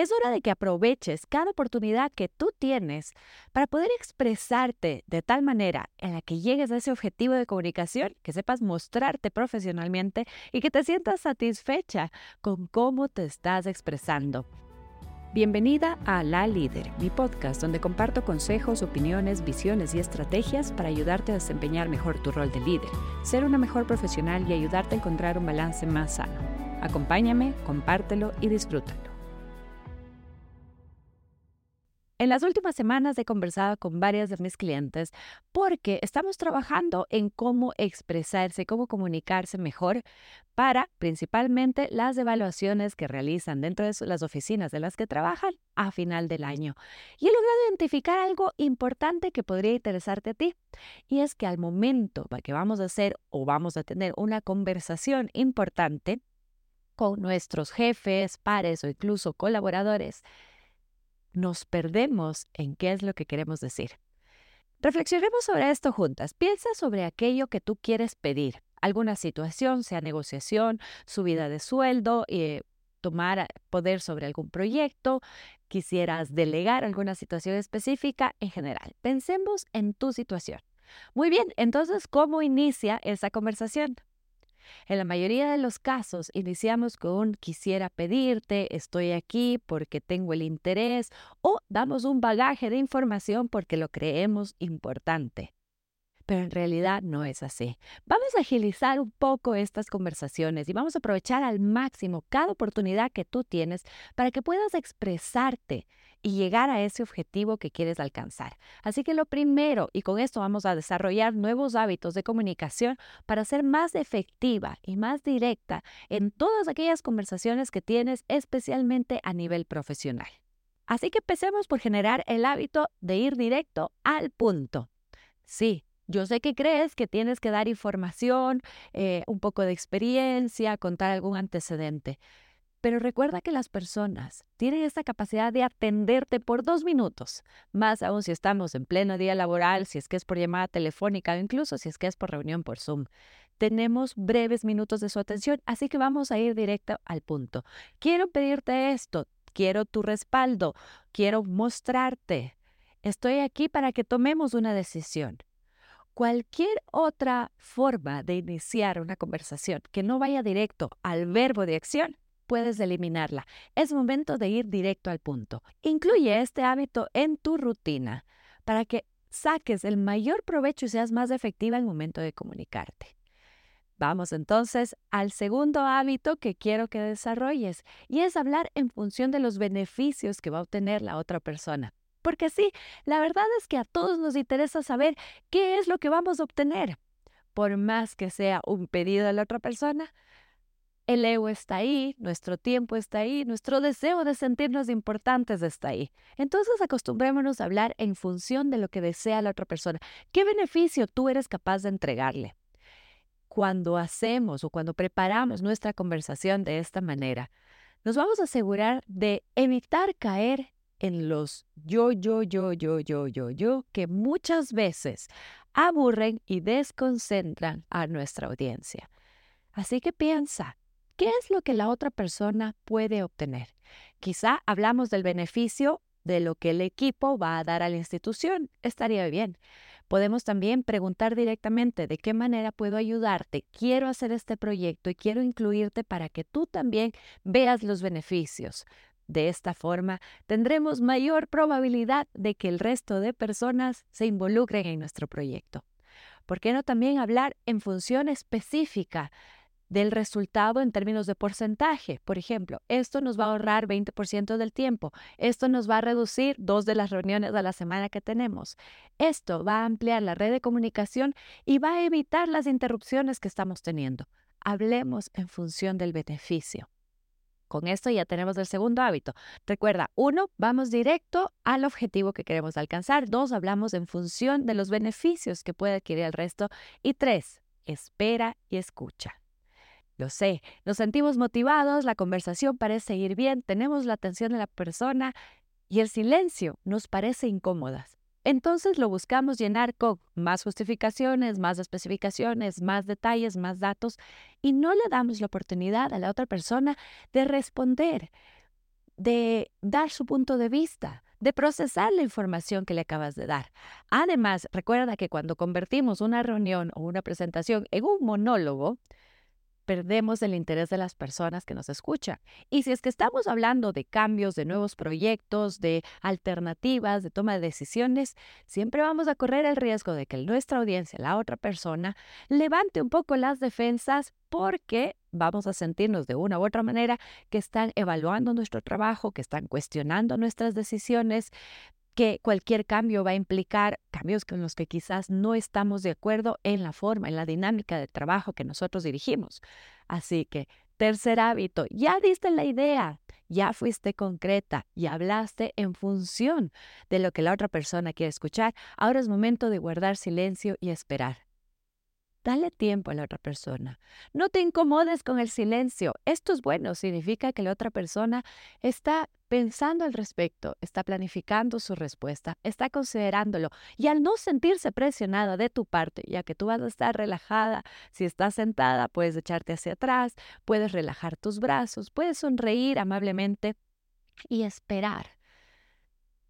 Es hora de que aproveches cada oportunidad que tú tienes para poder expresarte de tal manera en la que llegues a ese objetivo de comunicación, que sepas mostrarte profesionalmente y que te sientas satisfecha con cómo te estás expresando. Bienvenida a La Líder, mi podcast donde comparto consejos, opiniones, visiones y estrategias para ayudarte a desempeñar mejor tu rol de líder, ser una mejor profesional y ayudarte a encontrar un balance más sano. Acompáñame, compártelo y disfrútalo. En las últimas semanas he conversado con varias de mis clientes porque estamos trabajando en cómo expresarse, cómo comunicarse mejor para principalmente las evaluaciones que realizan dentro de las oficinas de las que trabajan a final del año. Y he logrado identificar algo importante que podría interesarte a ti. Y es que al momento que vamos a hacer o vamos a tener una conversación importante con nuestros jefes, pares o incluso colaboradores, nos perdemos en qué es lo que queremos decir. Reflexionemos sobre esto juntas. Piensa sobre aquello que tú quieres pedir, alguna situación, sea negociación, subida de sueldo, eh, tomar poder sobre algún proyecto, quisieras delegar alguna situación específica en general. Pensemos en tu situación. Muy bien, entonces, ¿cómo inicia esa conversación? En la mayoría de los casos iniciamos con quisiera pedirte, estoy aquí porque tengo el interés o damos un bagaje de información porque lo creemos importante pero en realidad no es así. Vamos a agilizar un poco estas conversaciones y vamos a aprovechar al máximo cada oportunidad que tú tienes para que puedas expresarte y llegar a ese objetivo que quieres alcanzar. Así que lo primero, y con esto vamos a desarrollar nuevos hábitos de comunicación para ser más efectiva y más directa en todas aquellas conversaciones que tienes, especialmente a nivel profesional. Así que empecemos por generar el hábito de ir directo al punto. Sí, yo sé que crees que tienes que dar información, eh, un poco de experiencia, contar algún antecedente, pero recuerda que las personas tienen esta capacidad de atenderte por dos minutos, más aún si estamos en pleno día laboral, si es que es por llamada telefónica o incluso si es que es por reunión por Zoom. Tenemos breves minutos de su atención, así que vamos a ir directo al punto. Quiero pedirte esto, quiero tu respaldo, quiero mostrarte. Estoy aquí para que tomemos una decisión cualquier otra forma de iniciar una conversación que no vaya directo al verbo de acción, puedes eliminarla. Es momento de ir directo al punto. Incluye este hábito en tu rutina para que saques el mayor provecho y seas más efectiva en el momento de comunicarte. Vamos entonces al segundo hábito que quiero que desarrolles y es hablar en función de los beneficios que va a obtener la otra persona. Porque sí, la verdad es que a todos nos interesa saber qué es lo que vamos a obtener. Por más que sea un pedido de la otra persona, el ego está ahí, nuestro tiempo está ahí, nuestro deseo de sentirnos importantes está ahí. Entonces acostumbrémonos a hablar en función de lo que desea la otra persona. ¿Qué beneficio tú eres capaz de entregarle? Cuando hacemos o cuando preparamos nuestra conversación de esta manera, nos vamos a asegurar de evitar caer en los yo, yo, yo, yo, yo, yo, yo, que muchas veces aburren y desconcentran a nuestra audiencia. Así que piensa, ¿qué es lo que la otra persona puede obtener? Quizá hablamos del beneficio de lo que el equipo va a dar a la institución. Estaría bien. Podemos también preguntar directamente de qué manera puedo ayudarte. Quiero hacer este proyecto y quiero incluirte para que tú también veas los beneficios. De esta forma, tendremos mayor probabilidad de que el resto de personas se involucren en nuestro proyecto. ¿Por qué no también hablar en función específica del resultado en términos de porcentaje? Por ejemplo, esto nos va a ahorrar 20% del tiempo, esto nos va a reducir dos de las reuniones a la semana que tenemos, esto va a ampliar la red de comunicación y va a evitar las interrupciones que estamos teniendo. Hablemos en función del beneficio. Con esto ya tenemos el segundo hábito. Recuerda, uno, vamos directo al objetivo que queremos alcanzar. Dos, hablamos en función de los beneficios que puede adquirir el resto. Y tres, espera y escucha. Lo sé, nos sentimos motivados, la conversación parece ir bien, tenemos la atención de la persona y el silencio nos parece incómodas. Entonces lo buscamos llenar con más justificaciones, más especificaciones, más detalles, más datos y no le damos la oportunidad a la otra persona de responder. de dar su punto de vista, de procesar la información que le acabas de dar. Además, recuerda que cuando convertimos una reunión o una presentación en un monólogo, perdemos el interés de las personas que nos escuchan. Y si es que estamos hablando de cambios, de nuevos proyectos, de alternativas, de toma de decisiones, siempre vamos a correr el riesgo de que nuestra audiencia, la otra persona, levante un poco las defensas porque vamos a sentirnos de una u otra manera que están evaluando nuestro trabajo, que están cuestionando nuestras decisiones, que cualquier cambio va a implicar cambios con los que quizás no estamos de acuerdo en la forma, en la dinámica de trabajo que nosotros dirigimos. Así que, tercer hábito, ya diste la idea, ya fuiste concreta y hablaste en función de lo que la otra persona quiere escuchar. Ahora es momento de guardar silencio y esperar. Dale tiempo a la otra persona. No te incomodes con el silencio. Esto es bueno. Significa que la otra persona está pensando al respecto, está planificando su respuesta, está considerándolo. Y al no sentirse presionada de tu parte, ya que tú vas a estar relajada, si estás sentada, puedes echarte hacia atrás, puedes relajar tus brazos, puedes sonreír amablemente y esperar.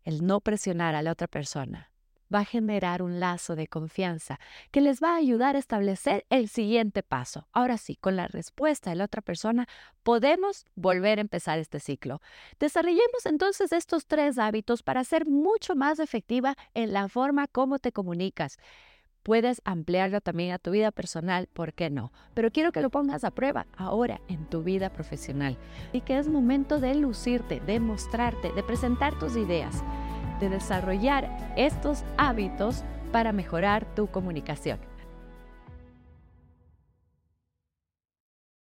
El no presionar a la otra persona va a generar un lazo de confianza que les va a ayudar a establecer el siguiente paso. Ahora sí, con la respuesta de la otra persona, podemos volver a empezar este ciclo. Desarrollemos entonces estos tres hábitos para ser mucho más efectiva en la forma como te comunicas. Puedes ampliarlo también a tu vida personal, ¿por qué no? Pero quiero que lo pongas a prueba ahora en tu vida profesional y que es momento de lucirte, de mostrarte, de presentar tus ideas de desarrollar estos hábitos para mejorar tu comunicación.